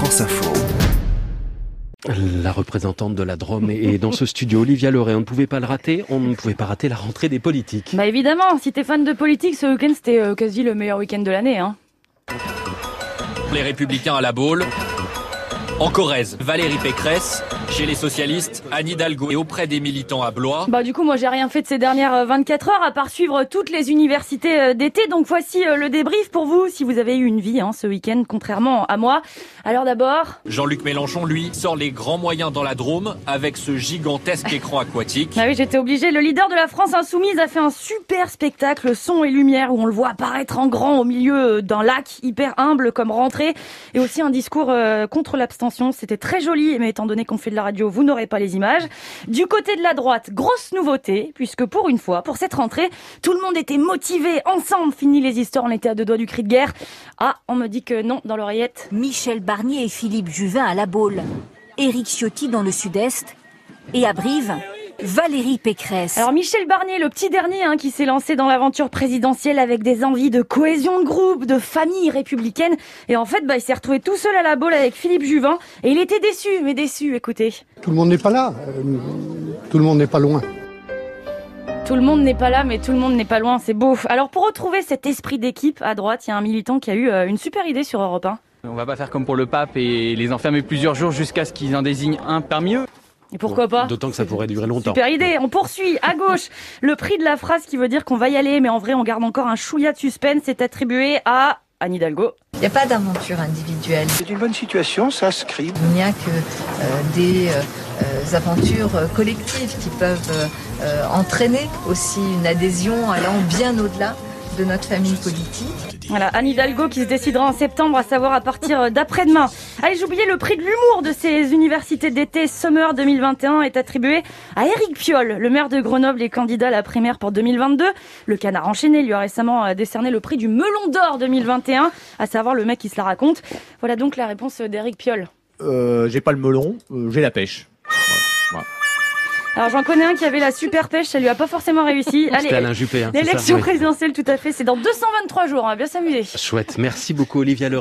France Info. La représentante de la Drôme est dans ce studio, Olivia Leray. On ne pouvait pas le rater, on ne pouvait pas rater la rentrée des politiques. Bah évidemment, si t'es fan de politique, ce week-end c'était euh, quasi le meilleur week-end de l'année. Hein. Les Républicains à la Baule. En Corrèze, Valérie Pécresse. Chez les socialistes, Anne Hidalgo et auprès des militants à Blois. Bah du coup, moi j'ai rien fait de ces dernières euh, 24 heures à part suivre toutes les universités euh, d'été. Donc voici euh, le débrief pour vous si vous avez eu une vie hein, ce week-end, contrairement à moi. Alors d'abord, Jean-Luc Mélenchon, lui, sort les grands moyens dans la Drôme avec ce gigantesque écran aquatique. ah oui, j'étais obligé. Le leader de la France insoumise a fait un super spectacle son et lumière où on le voit apparaître en grand au milieu d'un lac hyper humble comme rentrée et aussi un discours euh, contre l'abstention. C'était très joli, mais étant donné qu'on fait de la radio, vous n'aurez pas les images. Du côté de la droite, grosse nouveauté, puisque pour une fois, pour cette rentrée, tout le monde était motivé, ensemble. Fini les histoires, on était à deux doigts du cri de guerre. Ah, on me dit que non, dans l'oreillette. Michel Barnier et Philippe Juvin à La Baule, Éric Ciotti dans le Sud-Est et à Brive, Valérie Pécresse. Alors Michel Barnier, le petit dernier hein, qui s'est lancé dans l'aventure présidentielle avec des envies de cohésion de groupe, de famille républicaine. Et en fait, bah, il s'est retrouvé tout seul à la boule avec Philippe Juvin. Et il était déçu, mais déçu, écoutez. Tout le monde n'est pas là. Euh, Tout le monde n'est pas loin. Tout le monde n'est pas là, mais tout le monde n'est pas loin, c'est beau. Alors pour retrouver cet esprit d'équipe à droite, il y a un militant qui a eu euh, une super idée sur Europe 1. On va pas faire comme pour le pape et les enfermer plusieurs jours jusqu'à ce qu'ils en désignent un parmi eux. Et pourquoi pas D'autant que ça pourrait durer longtemps. Super idée, on poursuit. À gauche, le prix de la phrase qui veut dire qu'on va y aller, mais en vrai on garde encore un chouïa de suspense, est attribué à Anne Hidalgo. Il n'y a pas d'aventure individuelle. C'est une bonne situation, ça se crie. Il n'y a que euh, des euh, euh, aventures collectives qui peuvent euh, entraîner aussi une adhésion allant bien au-delà de notre famille politique. Voilà, Anne Hidalgo qui se décidera en septembre, à savoir à partir d'après-demain. Allez, j'oubliais le prix de l'humour de ces universités d'été Summer 2021 est attribué à Éric Piolle, le maire de Grenoble et candidat à la primaire pour 2022. Le canard enchaîné lui a récemment euh, décerné le prix du Melon d'Or 2021, à savoir le mec qui se la raconte. Voilà donc la réponse d'Éric Piolle. Euh, j'ai pas le melon, euh, j'ai la pêche. Alors j'en connais un qui avait la super pêche, ça lui a pas forcément réussi. Allez, Alain Juppé. hein, l'élection présidentielle tout à fait, c'est dans 223 jours, on va bien s'amuser. Chouette. Merci beaucoup, Olivia Leray.